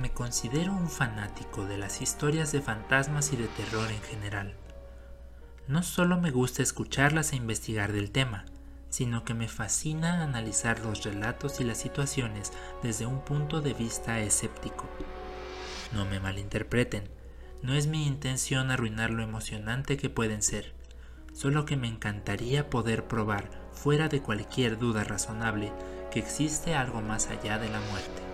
Me considero un fanático de las historias de fantasmas y de terror en general. No solo me gusta escucharlas e investigar del tema, sino que me fascina analizar los relatos y las situaciones desde un punto de vista escéptico. No me malinterpreten, no es mi intención arruinar lo emocionante que pueden ser, solo que me encantaría poder probar, fuera de cualquier duda razonable, que existe algo más allá de la muerte.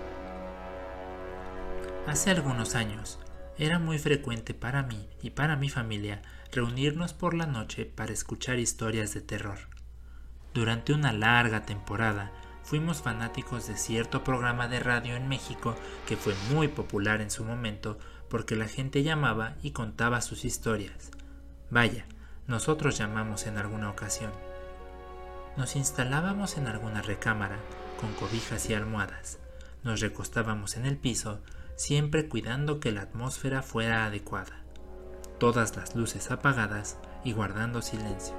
Hace algunos años, era muy frecuente para mí y para mi familia reunirnos por la noche para escuchar historias de terror. Durante una larga temporada fuimos fanáticos de cierto programa de radio en México que fue muy popular en su momento porque la gente llamaba y contaba sus historias. Vaya, nosotros llamamos en alguna ocasión. Nos instalábamos en alguna recámara con cobijas y almohadas. Nos recostábamos en el piso, siempre cuidando que la atmósfera fuera adecuada. Todas las luces apagadas y guardando silencio.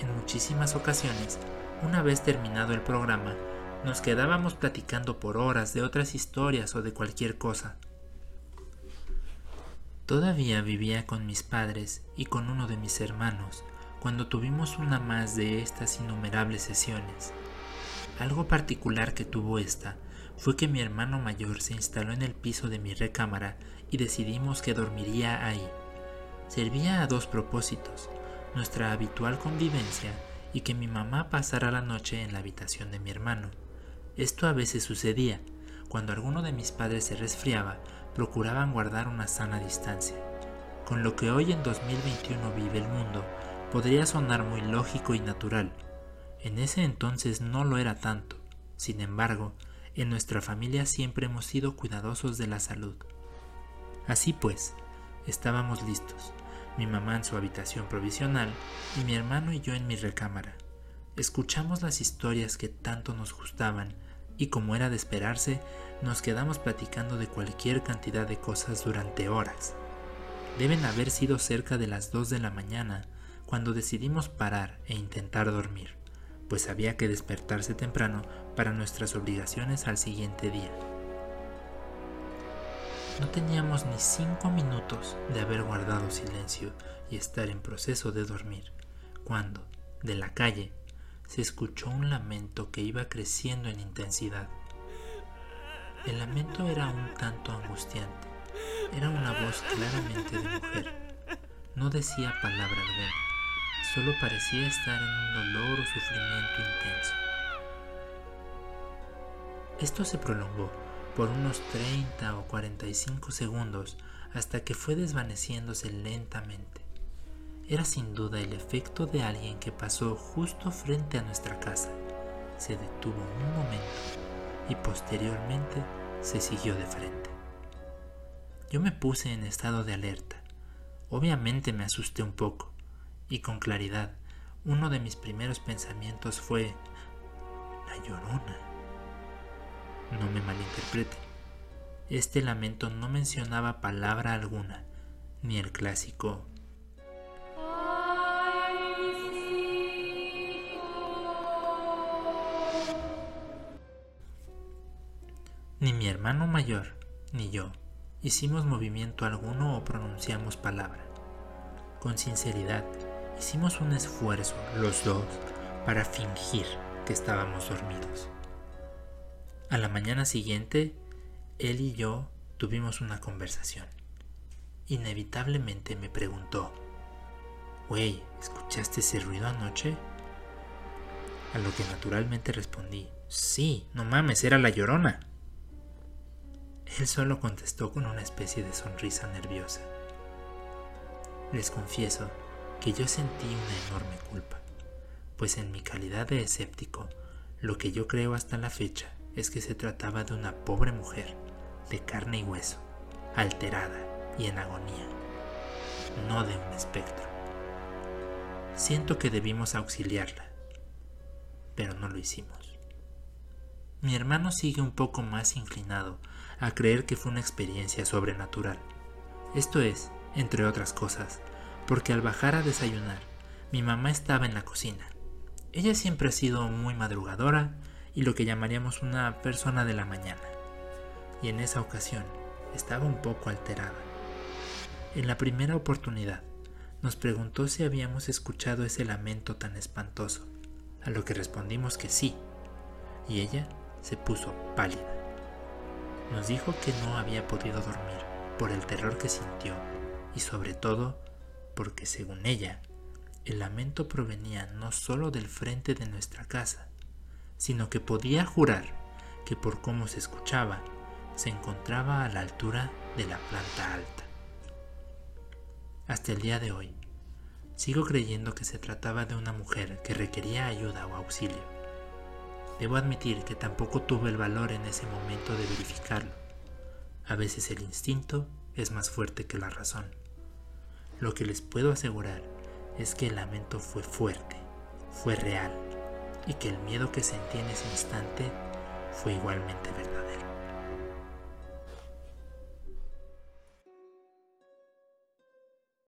En muchísimas ocasiones, una vez terminado el programa, nos quedábamos platicando por horas de otras historias o de cualquier cosa. Todavía vivía con mis padres y con uno de mis hermanos cuando tuvimos una más de estas innumerables sesiones. Algo particular que tuvo esta fue que mi hermano mayor se instaló en el piso de mi recámara y decidimos que dormiría ahí. Servía a dos propósitos nuestra habitual convivencia y que mi mamá pasara la noche en la habitación de mi hermano. Esto a veces sucedía. Cuando alguno de mis padres se resfriaba, procuraban guardar una sana distancia. Con lo que hoy en 2021 vive el mundo, podría sonar muy lógico y natural. En ese entonces no lo era tanto. Sin embargo, en nuestra familia siempre hemos sido cuidadosos de la salud. Así pues, estábamos listos mi mamá en su habitación provisional y mi hermano y yo en mi recámara. Escuchamos las historias que tanto nos gustaban y como era de esperarse, nos quedamos platicando de cualquier cantidad de cosas durante horas. Deben haber sido cerca de las 2 de la mañana cuando decidimos parar e intentar dormir, pues había que despertarse temprano para nuestras obligaciones al siguiente día. No teníamos ni cinco minutos de haber guardado silencio y estar en proceso de dormir, cuando, de la calle, se escuchó un lamento que iba creciendo en intensidad. El lamento era un tanto angustiante. Era una voz claramente de mujer. No decía palabra alguna. Solo parecía estar en un dolor o sufrimiento intenso. Esto se prolongó por unos 30 o 45 segundos hasta que fue desvaneciéndose lentamente. Era sin duda el efecto de alguien que pasó justo frente a nuestra casa. Se detuvo un momento y posteriormente se siguió de frente. Yo me puse en estado de alerta. Obviamente me asusté un poco y con claridad uno de mis primeros pensamientos fue la llorona. No me malinterprete. Este lamento no mencionaba palabra alguna, ni el clásico Ni mi hermano mayor, ni yo, hicimos movimiento alguno o pronunciamos palabra. Con sinceridad, hicimos un esfuerzo, los dos, para fingir que estábamos dormidos. A la mañana siguiente, él y yo tuvimos una conversación. Inevitablemente me preguntó, Wey, ¿escuchaste ese ruido anoche? A lo que naturalmente respondí, sí, no mames, era la llorona. Él solo contestó con una especie de sonrisa nerviosa. Les confieso que yo sentí una enorme culpa, pues en mi calidad de escéptico, lo que yo creo hasta la fecha es que se trataba de una pobre mujer, de carne y hueso, alterada y en agonía, no de un espectro. Siento que debimos auxiliarla, pero no lo hicimos. Mi hermano sigue un poco más inclinado a creer que fue una experiencia sobrenatural. Esto es, entre otras cosas, porque al bajar a desayunar, mi mamá estaba en la cocina. Ella siempre ha sido muy madrugadora y lo que llamaríamos una persona de la mañana. y en esa ocasión estaba un poco alterada. En la primera oportunidad, nos preguntó si habíamos escuchado ese lamento tan espantoso, a lo que respondimos que sí, y ella se puso pálida. Nos dijo que no había podido dormir por el terror que sintió y sobre todo porque según ella, el lamento provenía no solo del frente de nuestra casa, sino que podía jurar que por cómo se escuchaba, se encontraba a la altura de la planta alta. Hasta el día de hoy, sigo creyendo que se trataba de una mujer que requería ayuda o auxilio. Debo admitir que tampoco tuve el valor en ese momento de verificarlo. A veces el instinto es más fuerte que la razón. Lo que les puedo asegurar es que el lamento fue fuerte, fue real, y que el miedo que sentí en ese instante fue igualmente verdadero.